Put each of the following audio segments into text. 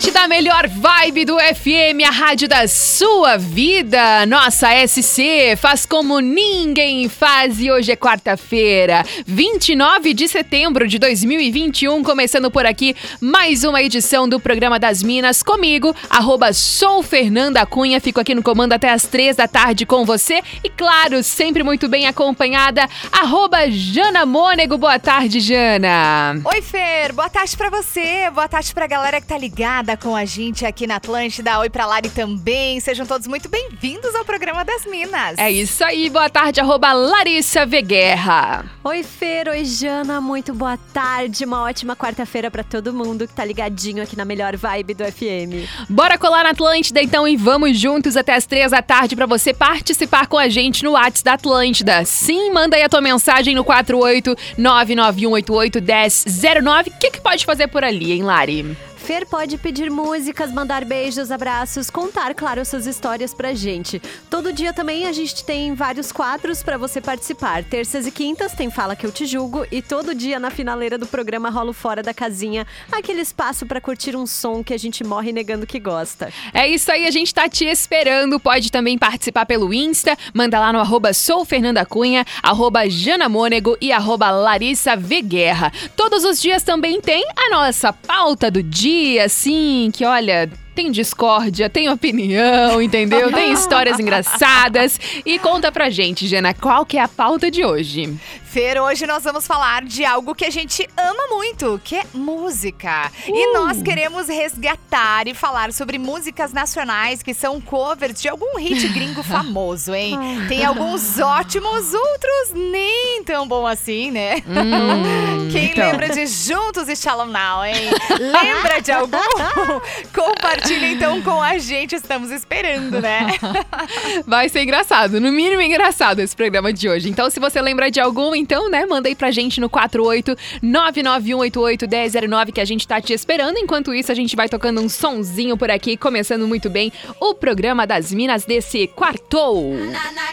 Atlântida, melhor vibe do FM, a rádio da sua vida. Nossa SC faz como ninguém faz e hoje é quarta-feira, 29 de setembro de 2021, começando por aqui mais uma edição do programa das Minas comigo, arroba sou Fernanda Cunha, fico aqui no comando até as três da tarde com você e claro, sempre muito bem acompanhada, arroba Jana Mônego. Boa tarde, Jana. Oi, Fer, boa tarde para você, boa tarde pra galera que tá ligada ligada com a gente aqui na Atlântida. Oi pra Lari também. Sejam todos muito bem-vindos ao programa das Minas. É isso aí. Boa tarde, arroba Larissa Veguerra. Oi, Fer. Oi, Jana. Muito boa tarde. Uma ótima quarta-feira para todo mundo que tá ligadinho aqui na melhor vibe do FM. Bora colar na Atlântida, então, e vamos juntos até as três da tarde para você participar com a gente no WhatsApp da Atlântida. Sim, manda aí a tua mensagem no 48991881009. O que, que pode fazer por ali, hein, Lari? Fer pode pedir músicas, mandar beijos, abraços, contar, claro, suas histórias pra gente. Todo dia também a gente tem vários quadros para você participar. Terças e quintas tem Fala Que Eu Te Julgo e todo dia na finaleira do programa Rolo Fora da Casinha, aquele espaço para curtir um som que a gente morre negando que gosta. É isso aí, a gente tá te esperando. Pode também participar pelo Insta, manda lá no arroba soufernandacunha, arroba janamônego e arroba. Todos os dias também tem a nossa pauta do dia assim, que olha, tem discórdia, tem opinião, entendeu? Tem histórias engraçadas. E conta pra gente, Jana, qual que é a pauta de hoje? Fer, hoje nós vamos falar de algo que a gente ama muito, que é música. Uh. E nós queremos resgatar e falar sobre músicas nacionais que são covers de algum hit gringo famoso, hein? Tem alguns ótimos, outros nem tão bom assim, né? Hum, Quem então. lembra de Juntos e Shalom Now, hein? lembra de algum? Compartilha então com a gente, estamos esperando, né? Vai ser engraçado, no mínimo engraçado esse programa de hoje. Então, se você lembra de algum, então, né, manda aí pra gente no 48991881009 que a gente tá te esperando. Enquanto isso, a gente vai tocando um sonzinho por aqui, começando muito bem o programa das Minas desse quartou. Na, na,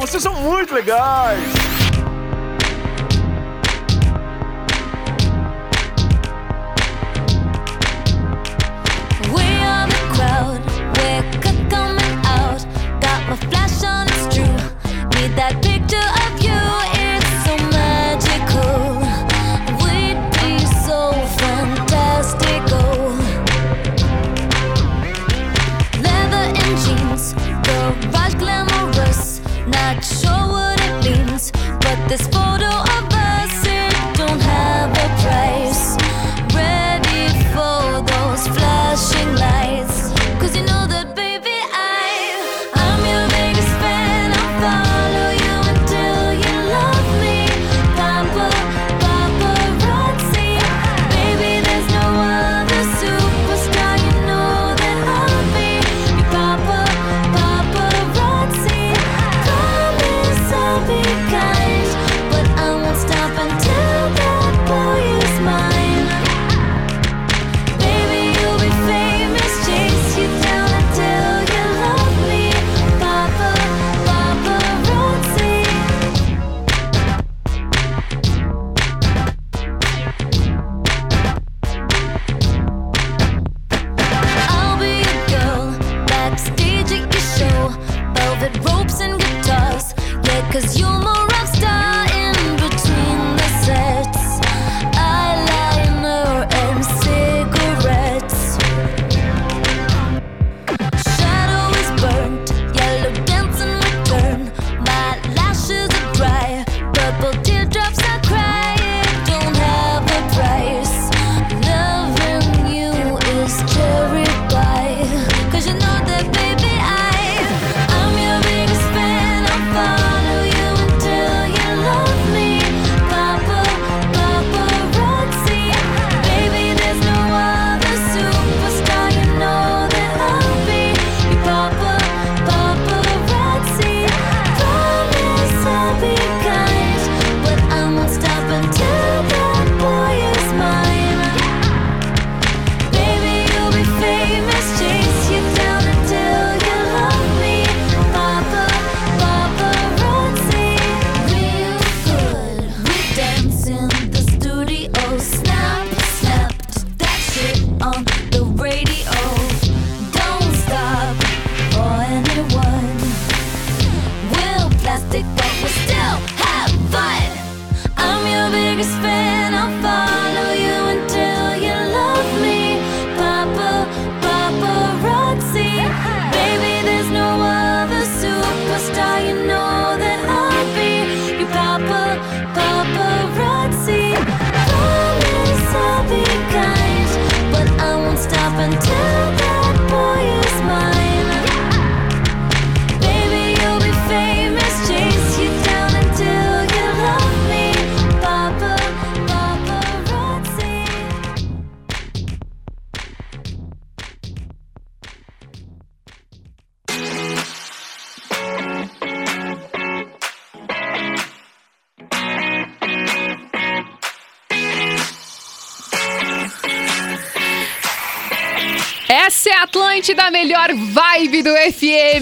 Vocês são muito legais! Not sure what it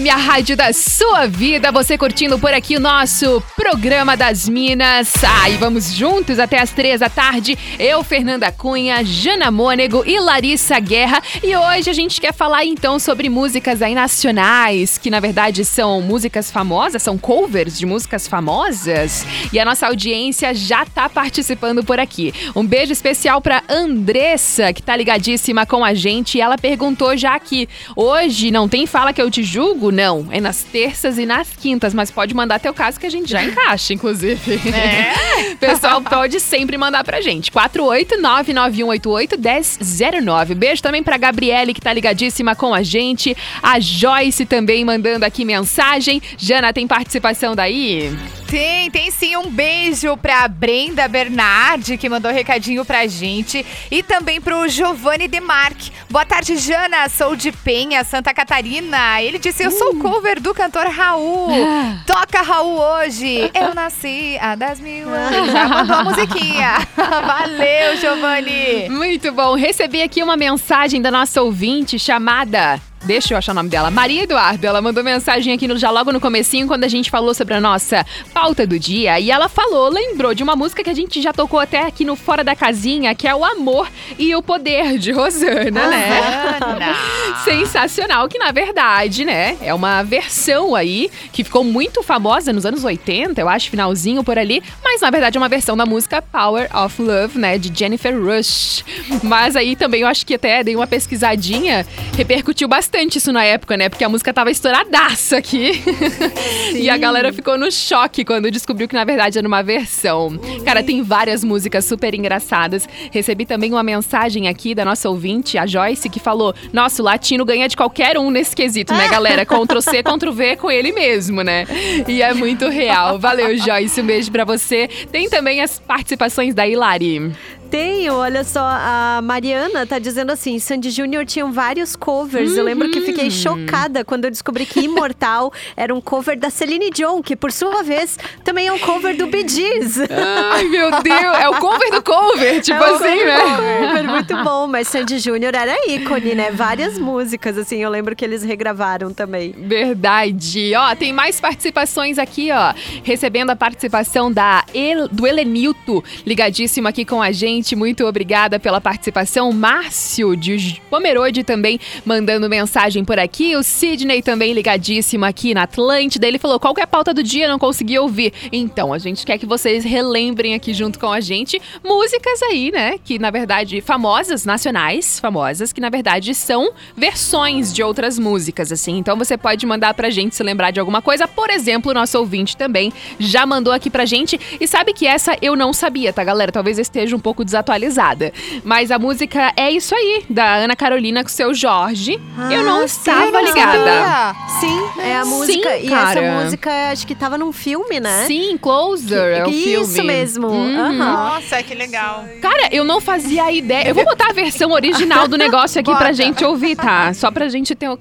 FM, a rádio da sua vida. Você curtindo por aqui o nosso programa das Minas. Ah, vamos juntos até as três da tarde. Eu, Fernanda Cunha, Jana Mônego e Larissa Guerra. E hoje a gente quer falar então sobre músicas aí nacionais, que na verdade são músicas famosas, são covers de músicas famosas. E a nossa audiência já tá participando por aqui. Um beijo especial pra Andressa, que tá ligadíssima com a gente. E ela perguntou já aqui: hoje não tem Fala que eu te julgo? Não. É nas terças e nas quintas, mas pode mandar teu caso que a gente já encaixa, inclusive. É. Pessoal, pode sempre mandar pra gente. 48991881009. Beijo também pra Gabriele, que tá ligadíssima com a gente. A Joyce também mandando aqui mensagem. Jana, tem participação daí? Tem, tem sim. Um beijo pra Brenda Bernardi, que mandou recadinho pra gente. E também pro Giovanni Demarque. Boa tarde, Jana. Sou de Penha, Santa Catarina. Ele disse: Eu sou cover do cantor Raul. Toca Raul hoje. Eu nasci há 10 mil anos. Já mandou a musiquinha. Valeu, Giovanni. Muito bom. Recebi aqui uma mensagem da nossa ouvinte chamada. Deixa eu achar o nome dela. Maria Eduardo. Ela mandou mensagem aqui no, já logo no comecinho, quando a gente falou sobre a nossa pauta do dia. E ela falou, lembrou de uma música que a gente já tocou até aqui no Fora da Casinha, que é o Amor e o Poder, de Rosana, né? Ana. Sensacional, que na verdade, né, é uma versão aí que ficou muito famosa nos anos 80, eu acho, finalzinho por ali, mas na verdade é uma versão da música Power of Love, né, de Jennifer Rush. Mas aí também eu acho que até dei uma pesquisadinha, repercutiu bastante isso na época, né, porque a música tava estouradaça aqui. e a galera ficou no choque quando descobriu que na verdade era uma versão. Cara, tem várias músicas super engraçadas. Recebi também uma mensagem aqui da nossa ouvinte, a Joyce, que falou: Nossa, o latino ganha de qualquer um nesse quesito, né, galera? Ctrl C, Ctrl V com ele mesmo, né? E é muito real. Valeu, Joyce. Um beijo pra você. Tem também as participações da Hilari. Tenho, olha só, a Mariana tá dizendo assim: Sandy Júnior tinham vários covers. Eu lembro que fiquei chocada quando eu descobri que Imortal era um cover da Celine Dion, que por sua vez também é um cover do Bee Gees. Ai, meu Deus. É o cover do cover, tipo É assim, cover, né? cover, muito bom, mas Sandy Júnior era ícone, né? Várias músicas, assim, eu lembro que eles regravaram também. Verdade. Ó, tem mais participações aqui, ó. Recebendo a participação da El, do Helenilto, ligadíssimo aqui com a gente. Muito obrigada pela participação. Márcio de Pomerode também mandando mensagem por aqui. O Sidney também ligadíssimo aqui na Atlântida. Ele falou: qual que é a pauta do dia? Não consegui ouvir. Então, a gente quer que vocês relembrem aqui junto com a gente músicas aí, né? Que na verdade, famosas, nacionais, famosas, que na verdade são versões de outras músicas, assim. Então você pode mandar pra gente se lembrar de alguma coisa. Por exemplo, o nosso ouvinte também já mandou aqui pra gente. E sabe que essa eu não sabia, tá, galera? Talvez eu esteja um pouco desatualizada. Mas a música é isso aí, da Ana Carolina com o seu Jorge. eu não Ah, estava sim, não ligada. Sim, é a Sim, música. e cara. essa música acho que tava num filme, né? Sim, Closer é o filme. Isso mesmo. Uhum. Nossa, que legal. Cara, eu não fazia ideia. Eu vou botar a versão original do negócio aqui pra gente ouvir, tá? Só pra gente ter o...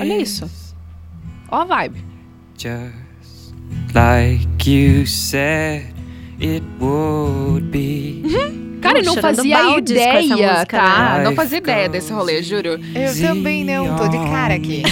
Olha isso. Ó a vibe. Just like you said it would be. Cara, eu não fazia baldes com essa ideia, música, tá? né? Não fazia ideia desse rolê, juro. Eu também não, tô de cara aqui.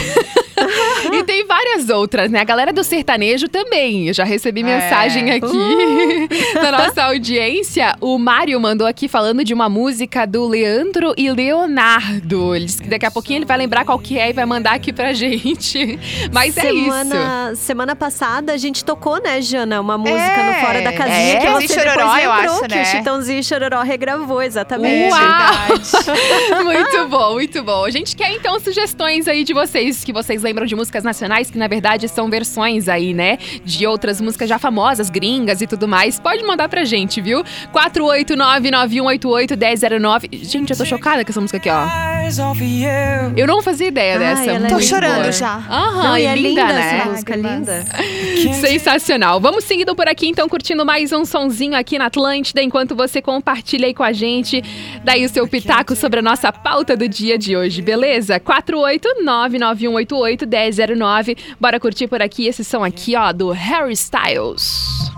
E várias outras, né? A galera do sertanejo também. Eu já recebi mensagem É. aqui da nossa audiência. O Mário mandou aqui falando de uma música do Leandro e Leonardo. Ele disse que daqui a pouquinho ele vai lembrar qual que é e vai mandar aqui pra gente. Mas é isso. semana, Semana passada a gente tocou, né, Jana? Uma música É, no Fora da Casinha é, que Chitãozinho você Chororó, depois eu acho, que né? o Chitãozinho e Chororó regravou, exatamente. Uau! muito bom, muito bom. A gente quer então sugestões aí de vocês, que vocês lembram de músicas nacionais, que na verdade são versões aí, né? De outras músicas já famosas, gringas e tudo mais. Pode mandar pra gente, viu? 489-9188-1009. Gente, eu tô chocada com essa música aqui, ó. Eyes off of you. Eu não fazia ideia Ai, dessa. ela é Tô chorando boa. já. Aham, Não, e é linda, linda né? música, linda. Sensacional. Vamos seguindo por aqui, então, curtindo mais um sonzinho aqui na Atlântida, enquanto você compartilha aí com a gente, daí o seu pitaco sobre a nossa pauta do dia de hoje, beleza? 489-9188-1009. Bora curtir por aqui esse som aqui, ó, do Harry Styles.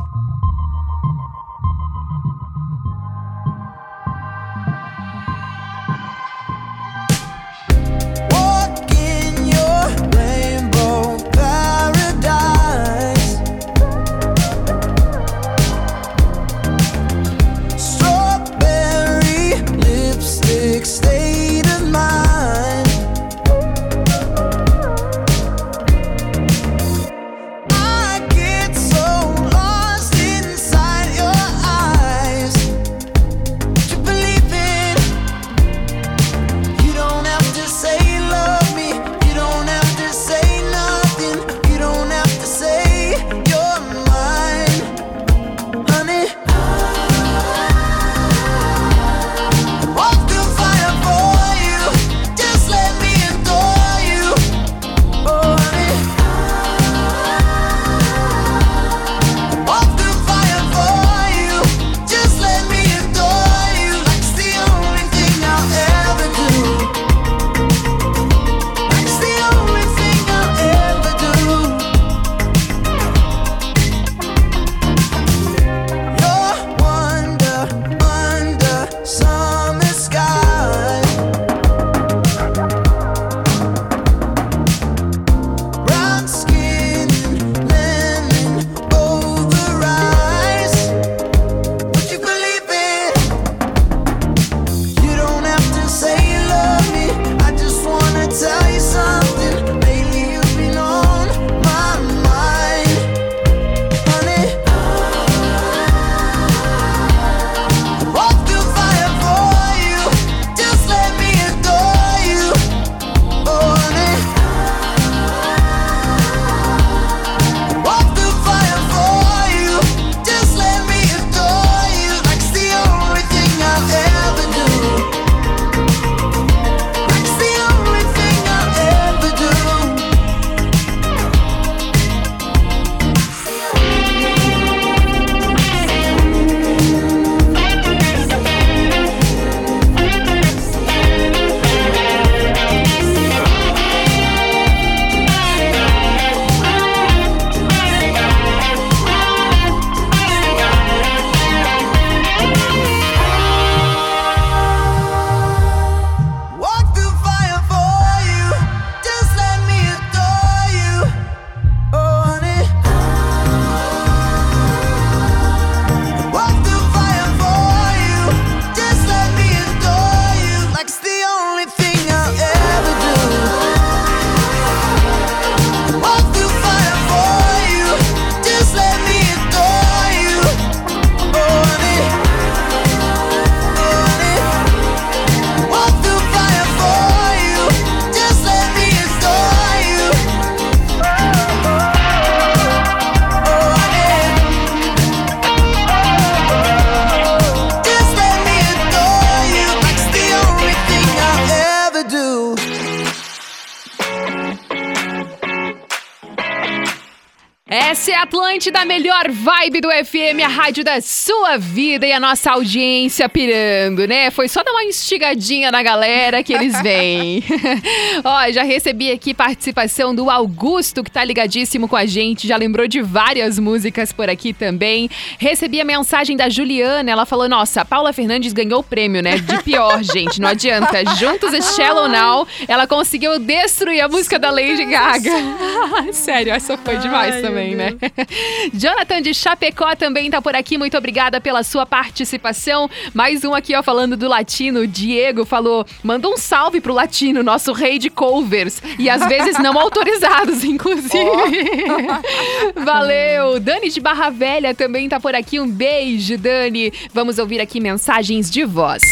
Atlântida, a melhor vibe do FM, a rádio da sua vida e a nossa audiência pirando, né? Foi só dar uma instigadinha na galera que eles vêm. Ó, já recebi aqui participação do Augusto, que tá ligadíssimo com a gente, já lembrou de várias músicas por aqui também. Recebi a mensagem da Juliana, ela falou: Nossa, a Paula Fernandes ganhou o prêmio, né? De pior, gente, não adianta. Juntos e Shallow Now, ela conseguiu destruir a música da Lady Gaga. Sério, essa foi demais também, né? Jonathan de Chapecó também tá por aqui. Muito obrigada pela sua participação. Mais um aqui, ó, falando do latino. O Diego falou: manda um salve pro latino, nosso rei de covers. E às vezes não autorizados, inclusive. Valeu! Dani de Barra Velha também tá por aqui. Um beijo, Dani. Vamos ouvir aqui mensagens de voz.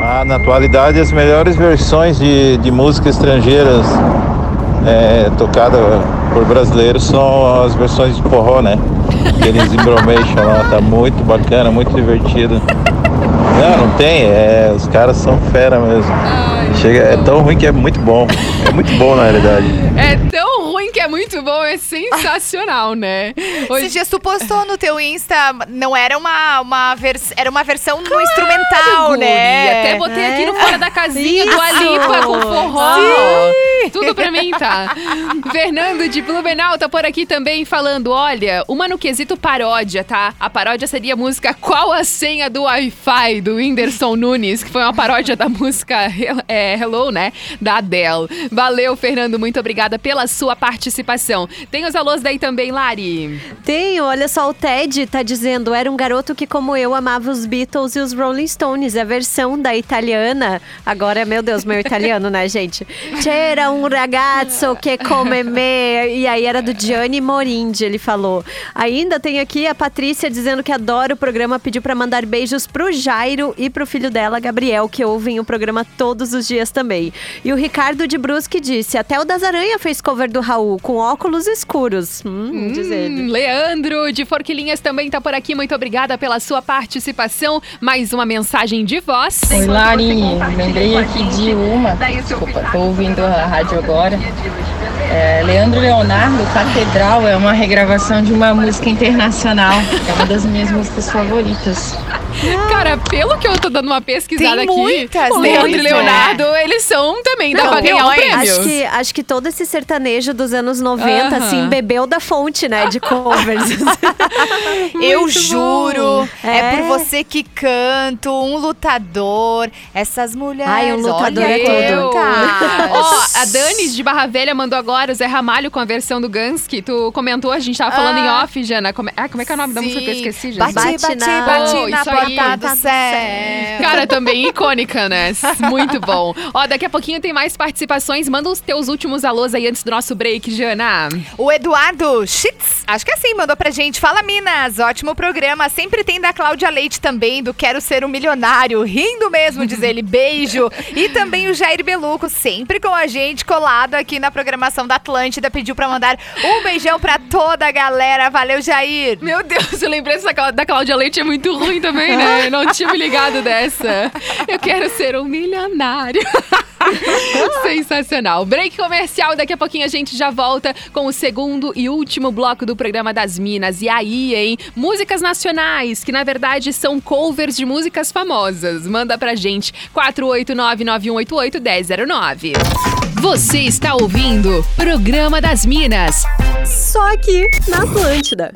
Ah, na atualidade, as melhores versões de, de música estrangeiras é, tocada por brasileiros são as versões de forró, né? Aqueles embromation lá, tá muito bacana, muito divertido. Não, não tem, é, os caras são fera mesmo. Chega, é tão ruim que é muito bom. É muito bom na realidade. É tão que é muito bom, é sensacional, né? Esses dias tu postou no teu Insta, não era uma, uma vers era uma versão no instrumental, Guri, né? Até botei aqui no Fora da Casinha do. Alipa com forró. Tudo pra mim, tá? Fernando de Blumenau tá por aqui também falando, olha, uma no quesito paródia, tá? A paródia seria a música Qual a Senha do Wi-Fi, do Whindersson Nunes, que foi uma paródia da música é, Hello, né? Da Adele. Valeu, Fernando, muito obrigada pela sua participação. Tem os alôs daí também, Lari? Tenho, olha só, o Ted tá dizendo: era um garoto que, como eu, amava os Beatles e os Rolling Stones. A versão da italiana. Agora, meu Deus, meu italiano, né, gente? C'era un ragazzo che come me. E aí era do Gianni Morindi, ele falou. Ainda tem aqui a Patrícia dizendo que adora o programa, pediu pra mandar beijos pro Jairo e pro filho dela, Gabriel, que ouvem o programa todos os dias também. E o Ricardo de Brusque disse: até o das Aranha fez cover do Raul, com óculos escuros. Hum, diz ele. Hum, Leandro de Forquilinhas também tá por aqui. Muito obrigada pela sua participação. Mais uma mensagem de voz. Oi, Lari. Lembrei aqui de uma. Desculpa, tô ouvindo a rádio agora. É, Leandro Leonardo, Catedral, é uma regravação de uma música internacional. É uma das minhas músicas favoritas. Cara, pelo que eu tô dando uma pesquisada Tem aqui, muitas o Leandro e deles, né? Leonardo, eles são também, dá Não, pra ganhar um prêmio. Acho que, acho que todo esse sertanejo dos anos 90, Aham. assim, bebeu da fonte, né, de covers. Eu Muito juro, é. É. por você que canto, um lutador, essas mulheres. Ai, um lutador olha é Eu. Ó, a Dani de Barra Velha mandou agora o Zé Ramalho com a versão do Guns, que tu comentou, a gente tava falando Ah. em off, Jana. Como, ah, como é que é o nome da música que eu esqueci, gente? Bate, Bate bate, na- bate na isso aí. Porta do céu. Cara, também icônica, né? Muito bom. Ó, daqui a pouquinho tem mais participações. Manda os teus últimos alôs aí antes do nosso break, Jana. O Eduardo Schitz, acho que é assim, mandou pra gente. Fala, Minas, ótimo programa. Sempre tem da Cláudia Leite também, do Quero Ser um Milionário. Rindo mesmo, diz ele. Beijo. E também o Jair Beluco, sempre com a gente, colado aqui na programação da Atlântida. Pediu pra mandar um beijão pra toda a galera. Valeu, Jair. Meu Deus, eu lembrei dessa, da Cláudia Leite, é muito ruim também, né? Não tinha me ligado dessa. Eu quero ser um milionário. Sensacional. Break comercial, daqui a pouquinho a gente já volta com o segundo e último bloco do programa das Minas. E aí, hein? Músicas nacionais, que na verdade são covers de músicas famosas. Manda pra gente 489-9188-1009. Você está ouvindo Programa das Minas. Só aqui na Atlântida.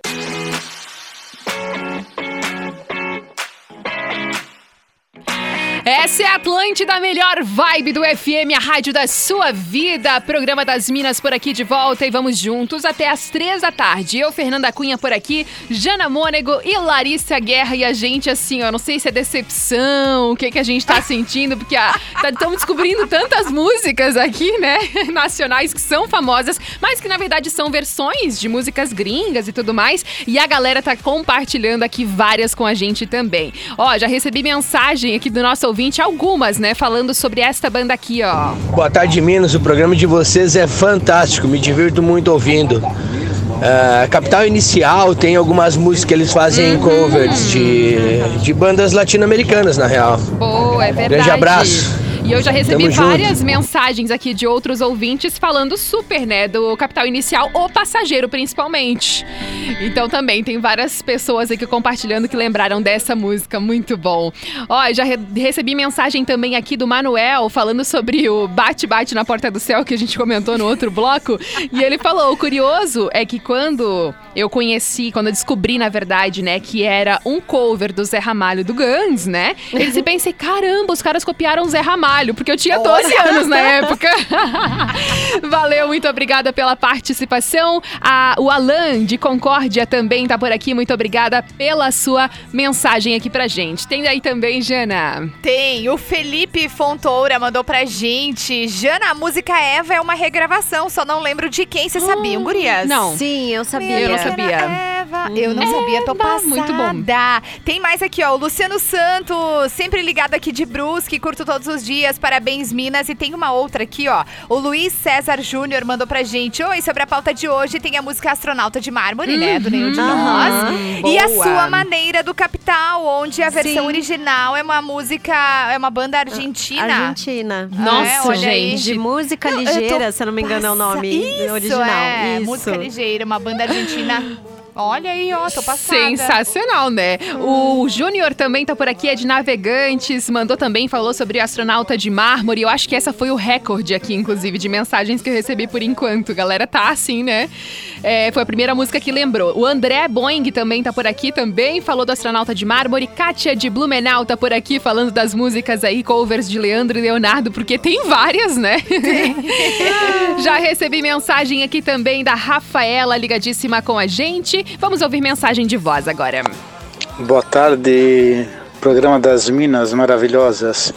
Essa é a Atlântida, a melhor vibe do FM, a rádio da sua vida. Programa das Minas por aqui de volta e vamos juntos até as três da tarde. Eu, Fernanda Cunha, por aqui, Jana Mônego e Larissa Guerra. E a gente, assim, ó, não sei se é decepção, o que, que a gente tá sentindo, porque estamos descobrindo tantas músicas aqui, né, nacionais que são famosas, mas que na verdade são versões de músicas gringas e tudo mais. E a galera tá compartilhando aqui várias com a gente também. Ó, já recebi mensagem aqui do nosso ouvinte, algumas, né, falando sobre esta banda aqui, ó. Boa tarde, Minas. O programa de vocês é fantástico. Me divirto muito ouvindo. Ah, Capital Inicial tem algumas músicas que eles fazem covers de, de bandas latino-americanas, na real. Boa, é verdade. Grande abraço. E eu já recebi Tamo junto. várias mensagens aqui de outros ouvintes falando super, né, do Capital Inicial, o passageiro principalmente. Então também tem várias pessoas aqui compartilhando que lembraram dessa música, muito bom. Ó, já re- recebi mensagem também aqui do Manuel falando sobre o bate-bate na porta do céu que a gente comentou no outro bloco. E ele falou: o curioso é que quando eu conheci, quando eu descobri, na verdade, né, que era um cover do Zé Ramalho do Guns, né? Eles pensei, caramba, os caras copiaram o Zé Ramalho, porque eu tinha 12 anos na época. Valeu, muito obrigada pela participação. A- o Alan de Concórdia também tá por aqui. Muito obrigada pela sua mensagem aqui pra gente. Tem daí também, Jana. Tem, o Felipe Fontoura mandou pra gente. Jana, a música Eva é uma regravação, só não lembro de quem. Vocês sabiam, gurias? Não. Sim, eu sabia. Eu não sabia. Eu não sabia, tô passada. muito bom. Tem mais aqui, ó, o Luciano Santos, sempre ligado aqui de Brusque, curto todos os dias, parabéns Minas. E tem uma outra aqui, ó, o Luiz César Júnior mandou pra gente. Oi, sobre a pauta de hoje tem a música Astronauta de Mármore, né, do Nenhum de Uhum. Nós. E a sua maneira do Capital, onde a versão Sim. original é uma música, é uma banda argentina. Argentina. Nossa, É, olha aí. gente. De música Não, ligeira, se eu não me engano é o nome Isso, original. É, Isso. música ligeira, uma banda argentina. Olha aí, ó, tô passada. Sensacional, né? O Júnior também tá por aqui, é de Navegantes, mandou também, falou sobre o astronauta de mármore. Eu acho que essa foi o recorde aqui, inclusive, de mensagens que eu recebi por enquanto. Galera, tá assim, né? É, foi a primeira música que lembrou. O André Boing também tá por aqui, também falou do astronauta de mármore. Kátia de Blumenau tá por aqui, falando das músicas aí, covers de Leandro e Leonardo, porque tem várias, né? Já recebi mensagem aqui também da Rafaela, ligadíssima com a gente. Vamos ouvir mensagem de voz agora. Boa tarde, programa das Minas Maravilhosas.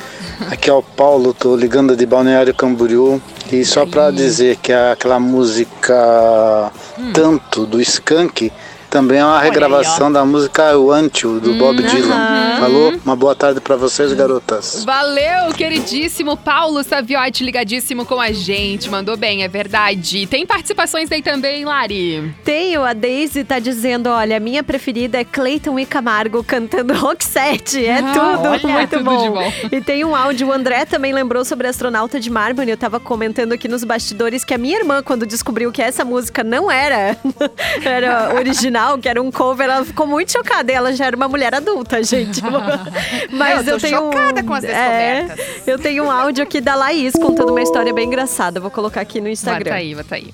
Aqui é o Paulo, tô ligando de Balneário Camboriú. E só pra dizer que aquela música Tanto do Skank também é uma regravação da música O Antio do Bob Dylan. Falou? Uma boa tarde pra vocês, garotas. Valeu, queridíssimo Paulo Saviotti, ligadíssimo com a gente. Mandou bem, é verdade. Tem participações aí também, Lari. Tenho, a Daisy tá dizendo, olha, a minha preferida é Clayton e Camargo cantando Roxette. É Ah, tudo, olha, muito tudo bom. de bom. E tem um áudio, o André também lembrou sobre Astronauta de Mármore. Eu tava comentando aqui nos bastidores que a minha irmã, quando descobriu que essa música não era, era original, que era um cover, ela ficou muito chocada. E ela já era uma mulher adulta, gente. Mas Eu eu, tô tenho chocada um, com as é, descobertas. eu tenho um áudio aqui da Laís contando uma história bem engraçada. Vou colocar aqui no Instagram. Bota aí, bota aí.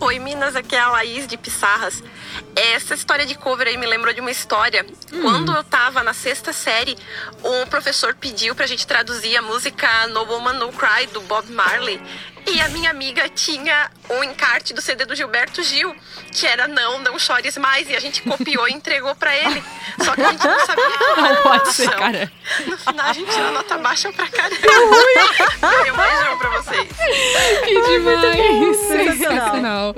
Oi, Minas, aqui é a Laís de Pissarras. Essa história de cover aí me lembrou de uma história. Quando eu tava na sexta série, o professor pediu pra gente traduzir a música No Woman No Cry, do Bob Marley. E a minha amiga tinha um encarte do CD do Gilberto Gil, que era Não, Não Chores Mais, e a gente copiou e entregou pra ele. Só que a gente não sabia que Não era pode ser, cara. No final a gente tirou nota baixa pra caramba. Um beijão pra vocês. Que demais! Sensacional.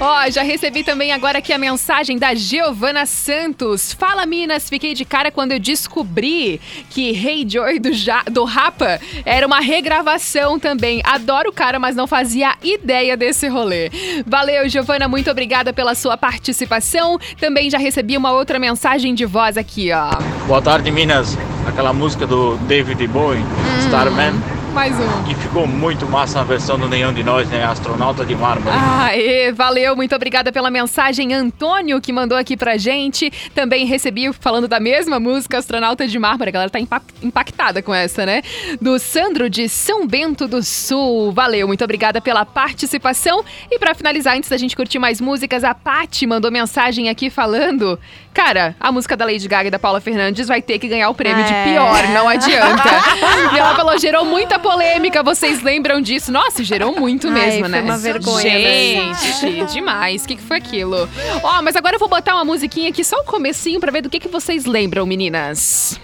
Ó, já recebi também agora aqui a mensagem da Giovana Santos. Fala, Minas, fiquei de cara quando eu descobri que Hey Joy do, ja do Rapa era uma regravação também. Adoro o cara, mas não fazia ideia desse rolê. Valeu, Giovana, muito obrigada pela sua participação. Também já recebi uma outra mensagem de voz aqui, ó. Boa tarde, Minas. Aquela música do David Bowie, Starman. Mais um. E ficou muito massa a versão do Nenhum de Nós, né? Astronauta de Mármore. Aê, valeu, muito obrigada pela mensagem, Antônio, que mandou aqui pra gente. Também recebi, falando da mesma música, Astronauta de Mármore. A galera tá impact- impactada com essa, né? Do Sandro de São Bento do Sul. Valeu, muito obrigada pela participação. E pra finalizar, antes da gente curtir mais músicas, a Paty mandou mensagem aqui falando: Cara, a música da Lady Gaga e da Paula Fernandes vai ter que ganhar o prêmio de É. pior, não adianta. e ela falou: gerou muita polêmica, vocês lembram disso? Nossa, gerou muito Ai, mesmo, foi né? uma vergonha, né? Gente, demais. O que, que foi aquilo? Ó, mas agora eu vou botar uma musiquinha aqui, só o comecinho, pra ver do que, que vocês lembram, meninas.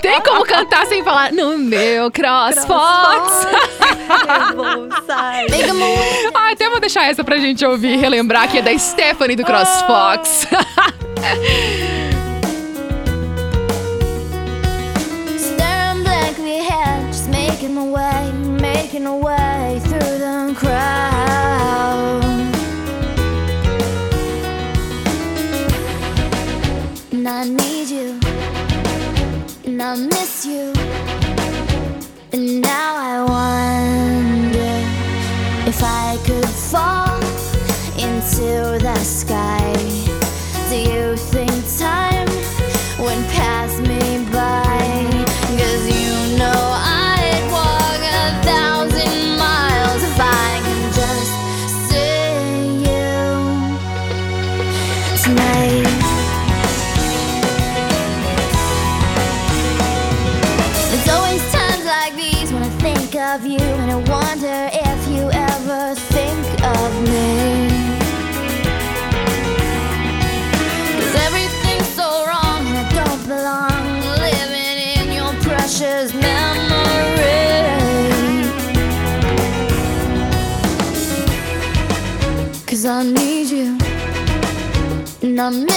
Tem como cantar sem falar no meu CrossFox? ah, até vou deixar essa pra gente ouvir, relembrar que é da Stephanie do CrossFox. Making my way, making my way through the crowd. And I need you, and I miss you. And now I wonder if I could fall into the sky. And I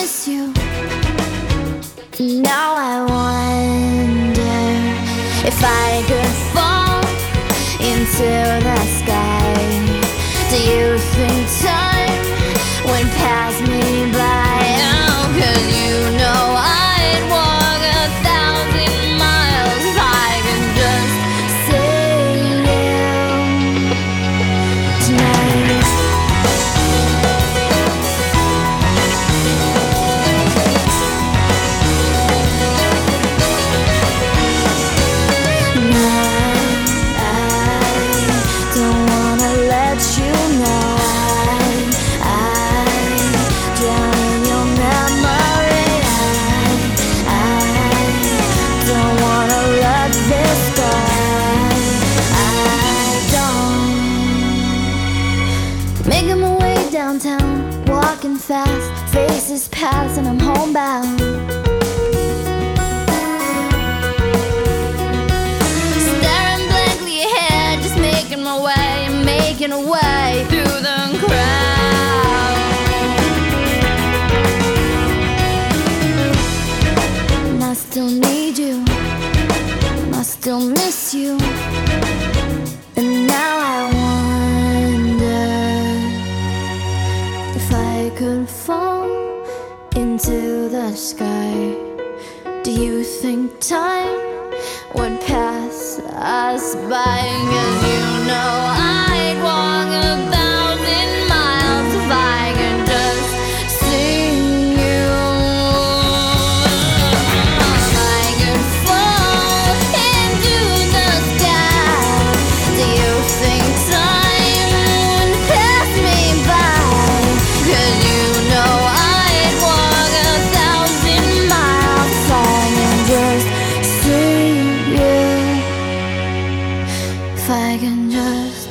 I can just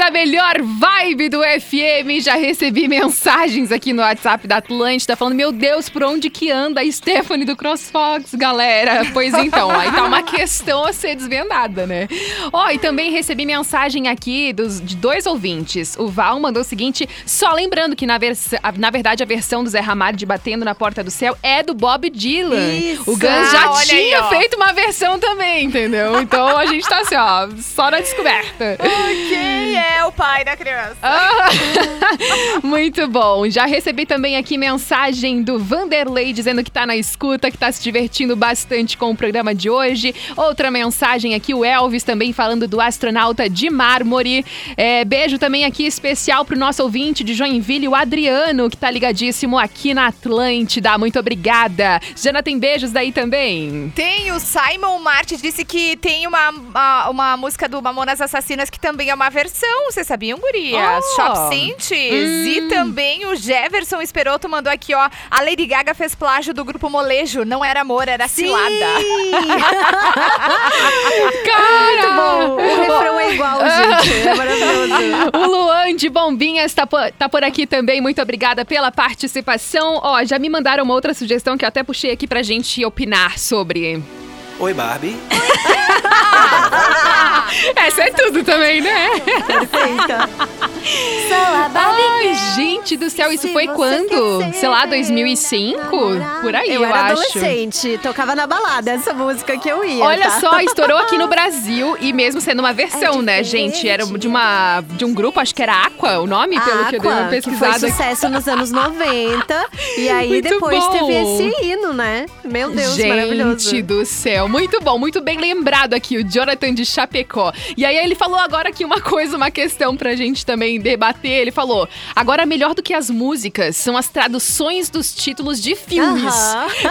é a Atlântida, a melhor vibe do FM. Já recebi mensagens aqui no WhatsApp da Atlântida falando: Meu Deus, por onde que anda a Stephanie do CrossFox, galera? Pois então, aí tá uma questão a ser desvendada, né? Ó, e também recebi mensagem aqui dos, de dois ouvintes. O Val mandou o seguinte: só lembrando que na, vers na verdade a versão do Zé Ramalho de Batendo na Porta do Céu é do Bob Dylan. Isso. O Guns já Ah, aí, tinha ó. feito uma versão também, entendeu? Então a gente tá assim, ó, só na descoberta. Quem é o pai da criança? Ah, Muito bom. Já recebi também aqui mensagem do Vanderlei dizendo que tá na escuta, que tá se divertindo bastante com o programa de hoje. Outra mensagem aqui, o Elvis também falando do astronauta de mármore. É, beijo também aqui especial pro nosso ouvinte de Joinville, o Adriano, que tá ligadíssimo aqui na Atlântida. Muito obrigada. Jana, tem beijos daí também? Tem o Simon Martin, disse que tem uma, uma, uma música do Mamonas Assassinas que também é uma versão. Vocês sabiam, gurias? Oh. Shop Saints. E também o Jefferson Esperoto mandou aqui, ó. A Lady Gaga fez plágio do grupo Molejo. Não era amor, era cilada. Cara! Muito bom. O refrão é igual, gente. É maravilhoso. O Luan de Bombinhas tá por, tá por aqui também. Muito obrigada pela participação. Ó, já me mandaram uma outra sugestão que eu até puxei aqui pra gente opinar sobre. Oi, Barbie. Essa é tudo também, né? Perfeita. Ai, gente do céu, isso foi quando? Sei lá, 2005? Por aí, eu, eu era acho. adolescente, tocava na balada essa música que eu ia. Olha tá? só, estourou aqui no Brasil e mesmo sendo uma versão, né, gente? Era de uma de um grupo, acho que era Aqua, o nome, pelo que eu dei uma Aqua, que foi pesquisada. sucesso nos anos 90. E aí Muito depois bom. teve esse hino, né? Meu Deus, maravilhoso. Gente do céu, muito bom, muito bem lembrado aqui, o Jonathan de Chapecó. E aí ele falou agora aqui uma coisa, uma questão pra gente também debater. Ele falou: agora melhor do que as músicas são as traduções dos títulos de filmes.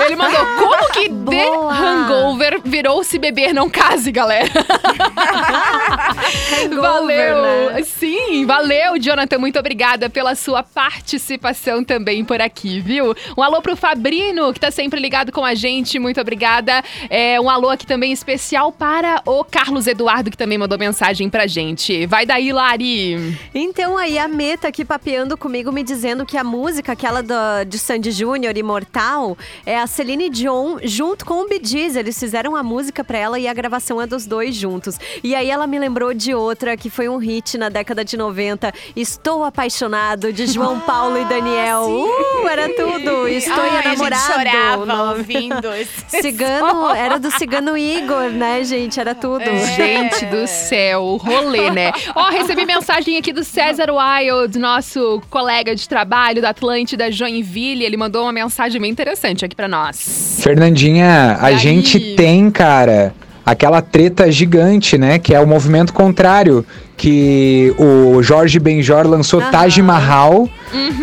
Ele mandou: como que The. Hangover virou Se Beber Não Case, galera? valeu! né? Sim, valeu, Jonathan. Muito obrigada pela sua participação também por aqui, viu? Um alô pro Fabrino, que tá sempre ligado com a gente. Muito obrigada. É, um alô aqui também especial para o Carlos Eduardo, que também mandou mensagem pra gente. Vai daí, Lari. Então aí a Mê tá aqui papeando comigo, me dizendo que a música, aquela do, de Sandy Júnior, Imortal, é a Celine Dion junto com o Bee Gees. Eles fizeram a música pra ela e a gravação é dos dois juntos. E aí ela me lembrou de outra que foi um hit na década de 90. Estou apaixonado, de João Paulo e Daniel. Uh, era tudo. Estou Ai, a gente enamorado. chorava ouvindo Cigano, era do Cigano Igor, né, gente? Era tudo. Gente do céu, o rolê, né? Ó, recebi mensagem aqui do César Wild, nosso colega de trabalho da Atlântida Joinville. Ele mandou uma mensagem bem interessante aqui pra nós. Fernandinha, a aí? gente tem, cara, aquela treta gigante, né? Que é o movimento contrário. Que o Jorge Benjor lançou Taj Mahal.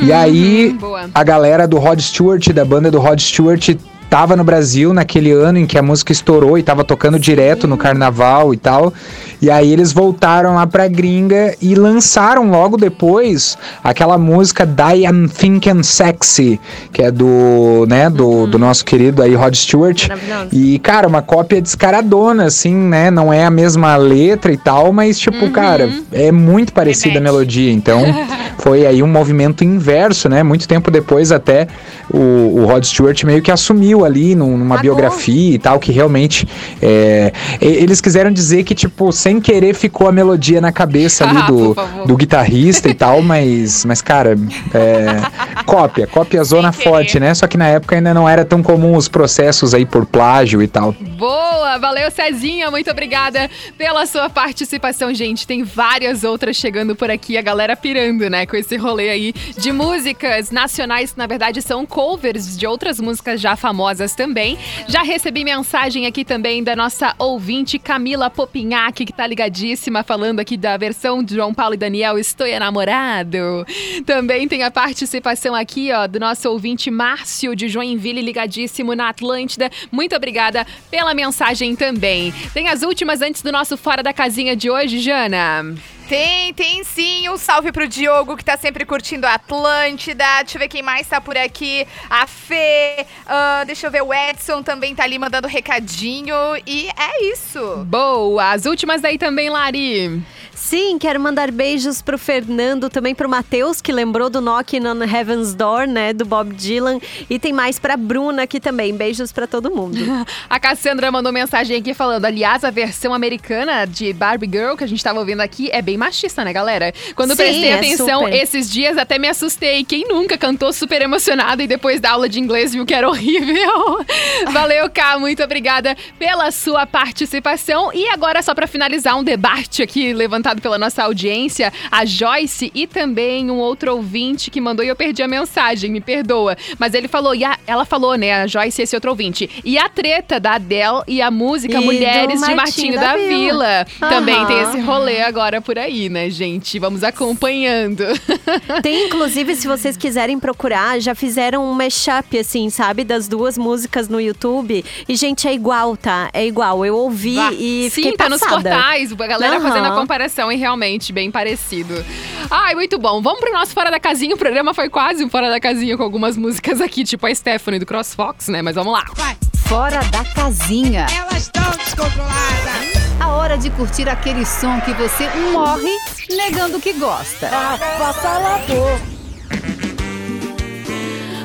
e aí boa. a galera do Rod Stewart, da banda do Rod Stewart, tava no Brasil naquele ano em que a música estourou e tava tocando direto no carnaval e tal. E aí eles voltaram lá pra gringa e lançaram logo depois aquela música Die I'm Thinking Sexy, que é do, né, do, do nosso querido aí Rod Stewart. E, cara, uma cópia descaradona, assim, né? Não é a mesma letra e tal, mas, tipo, cara, é muito parecida a melodia. Então, foi aí um movimento inverso, né? Muito tempo depois, até o, o Rod Stewart meio que assumiu ali num- numa biografia e tal, que realmente. é, eles quiseram dizer que, tipo, sem querer ficou a melodia na cabeça ali Ah, do, do guitarrista e tal, mas, mas cara, é, cópia, cópia zona forte, né? Só que na época ainda não era tão comum os processos aí por plágio e tal. Boa, valeu Cezinha, muito obrigada pela sua participação, gente. Tem várias outras chegando por aqui, a galera pirando, né, com esse rolê aí de músicas nacionais que na verdade são covers de outras músicas já famosas também. Já recebi mensagem aqui também da nossa ouvinte Camila Popinhac, que tá ligadíssima falando aqui da versão de João Paulo e Daniel Estou Enamorado. Também tem a participação aqui, ó, do nosso ouvinte Márcio de Joinville ligadíssimo na Atlântida. Muito obrigada pela mensagem também. Tem as últimas antes do nosso Fora da Casinha de hoje, Jana? Tem, tem sim. Um salve pro Diogo, que tá sempre curtindo a Atlântida. Deixa eu ver quem mais tá por aqui. A Fê. ah, deixa eu ver, o Edson também tá ali mandando recadinho. E é isso. Boa! As últimas aí também, Lari. Sim, quero mandar beijos pro Fernando, também pro Matheus, que lembrou do Knocking on Heaven's Door, né, do Bob Dylan. E tem mais pra Bruna aqui também. Beijos pra todo mundo. A Cassandra mandou mensagem aqui falando: aliás, a versão americana de Barbie Girl que a gente tava ouvindo aqui é bem machista, né, galera? Quando Sim, prestei é atenção super. esses dias, até me assustei. Quem nunca cantou super emocionado e depois da aula de inglês viu que era horrível? Valeu, Cá, muito obrigada pela sua participação. E agora, só pra finalizar, um debate aqui levantado pela nossa audiência, a Joyce e também um outro ouvinte que mandou e eu perdi a mensagem, me perdoa. Mas ele falou, e a- ela falou, né, a Joyce e esse outro ouvinte. E a treta da Adele e a música E Mulheres de Martinho da da, Vila. Vila. Também tem esse rolê agora por aí, né, gente? Vamos acompanhando. Tem, inclusive, se vocês quiserem procurar, já fizeram um mashup, assim, sabe? Das duas músicas no YouTube. E, gente, é igual, tá? É igual. Eu ouvi Vá. e Sim, fiquei tá nos passada. portais, a galera Aham. fazendo a comparação e realmente bem parecido. Ai, muito bom. Vamos pro nosso Fora da Casinha. O programa foi quase um Fora da Casinha com algumas músicas aqui, tipo a Stephanie do CrossFox, né? Mas vamos lá. Fora da casinha. Elas estão descontroladas. A hora de curtir aquele som que você morre negando que gosta. Avassalador.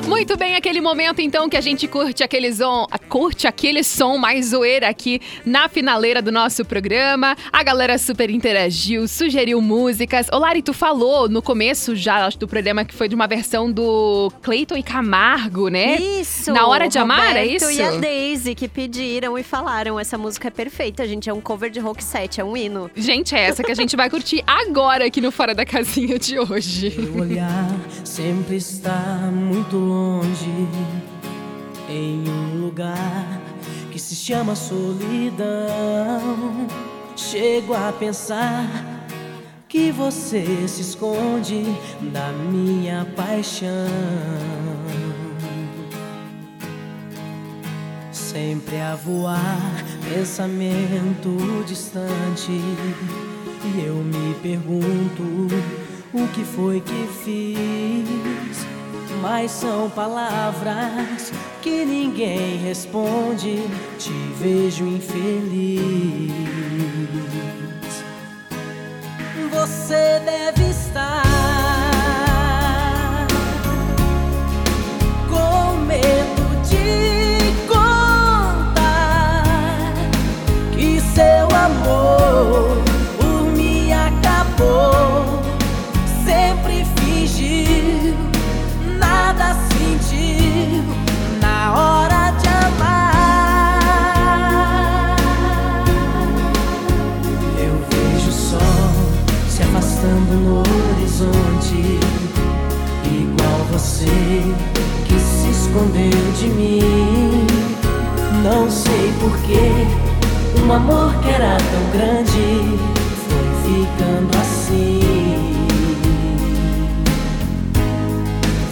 Muito bem, aquele momento então que a gente curte aquele som, curte aquele som mais zoeira aqui na finaleira do nosso programa. A galera super interagiu, sugeriu músicas. Ô Lari, tu falou no começo já acho, do programa que foi de uma versão do Cleiton e Camargo, né? Isso! Na hora de amar, é Roberto isso? e a Daisy que pediram e falaram: essa música é perfeita, gente. É um cover de rock set, é um hino. Gente, é essa que a gente vai curtir agora aqui no Fora da Casinha de hoje. Meu olhar sempre está muito longe em um lugar que se chama solidão. Chego a pensar que você se esconde da minha paixão. Sempre a voar, pensamento distante. E eu me pergunto o que foi que fiz. Mas são palavras que ninguém responde. Te vejo infeliz. Você deve estar você que se escondeu de mim. Não sei porquê, um amor que era tão grande foi ficando assim.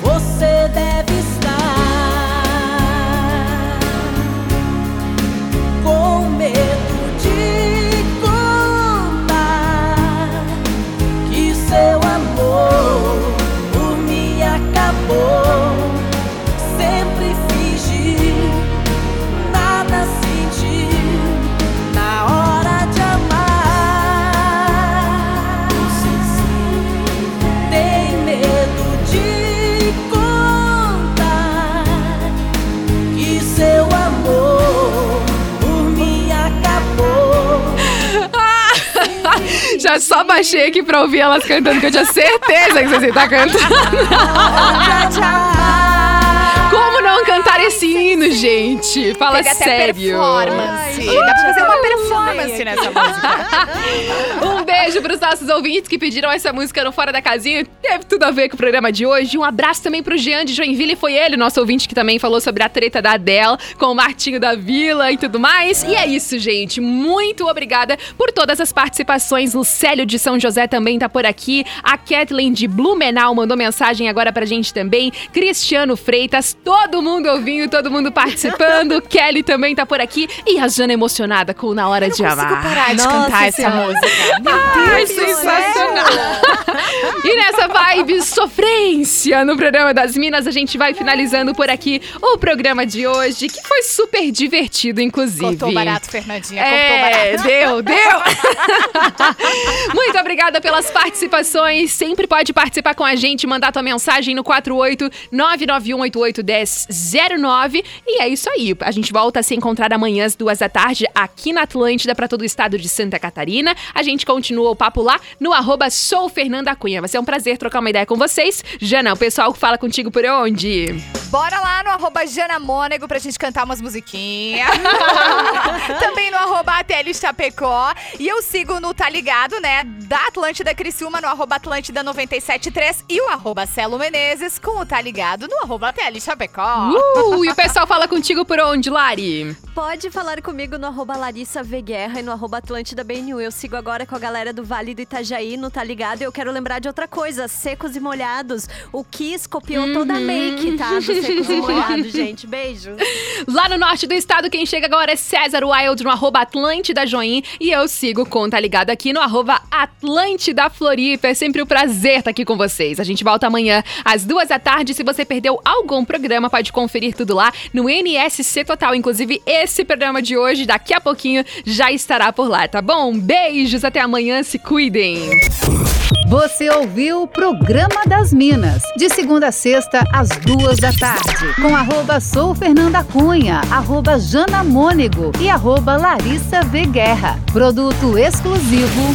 Você deve estar com medo baixei aqui pra ouvir elas cantando, que eu tinha certeza que você tá cantando. Como não cantar esse hino, gente? Fala Teve até sério. performance. Dá pra fazer uma performance nessa música. Um beijo pros nossos ouvintes que pediram essa música no Fora da Casinha. Teve tudo a ver com o programa de hoje. Um abraço também pro Jean de Joinville. Foi ele, nosso ouvinte, que também falou sobre a treta da Adele com o Martinho da Vila e tudo mais. E é isso, gente. Muito obrigada por todas as participações. Lucélio de São José também tá por aqui. A Kathleen de Blumenau mandou mensagem agora pra gente também. Cristiano Freitas, todo mundo ouvindo, todo mundo participando. Kelly também tá por aqui. E a Jana emocionada com Na Hora de Amar. parar de Nossa cantar essa música. Meu Ai, sensacional. E nessa vibe sofrência no programa das Minas, a gente vai finalizando por aqui o programa de hoje, que foi super divertido, inclusive. Cortou barato, Fernandinha. É, barato. deu, deu. Muito obrigada pelas participações. Sempre pode participar com a gente, mandar tua mensagem no 48 991881009. E é isso aí. A gente volta a se encontrar amanhã às duas da tarde aqui na Atlântida para todo o estado de Santa Catarina. A gente continua o papo lá no arroba sou Fernanda Cunha. Vai ser um prazer trocar uma ideia com vocês. Jana, o pessoal que fala contigo por onde? Bora lá no arroba Jana Mônego pra gente cantar umas musiquinhas. Também no arroba Atelio Chapecó. E eu sigo no Tá Ligado, né? Da Atlântida Criciúma, no arroba Atlântida 973. E o arroba Celo Menezes com o Tá Ligado no arroba Atelio Chapecó. Uh, e o pessoal fala contigo por onde, Lari? Pode falar comigo no arroba Larissa V Guerra e no arroba Atlântida BNU. Eu sigo agora com a galera do Vale do Itajaí, no Tá Ligado. E eu quero lembrar de outra coisa, secos e molhados. O Kiss copiou toda a make, tá? Dos secos e molhados, gente. Beijo. Lá no norte do estado, quem chega agora é César Wild no arroba Atlântida Join. E eu sigo com Tá Ligado aqui no arroba Atlântida Floripa. É sempre um prazer estar aqui com vocês. A gente volta amanhã às duas da tarde. Se você perdeu algum programa, pode conferir tudo lá no NSC Total. Inclusive, esse programa de hoje, daqui a pouquinho, já estará por lá, tá bom? Beijos, até amanhã, se cuidem. Você ouviu o Programa das Minas, de segunda a sexta, às duas da tarde, com arroba Sou Fernanda Cunha, arroba Jana Mônego e arroba Larissa V. Guerra. Produto exclusivo.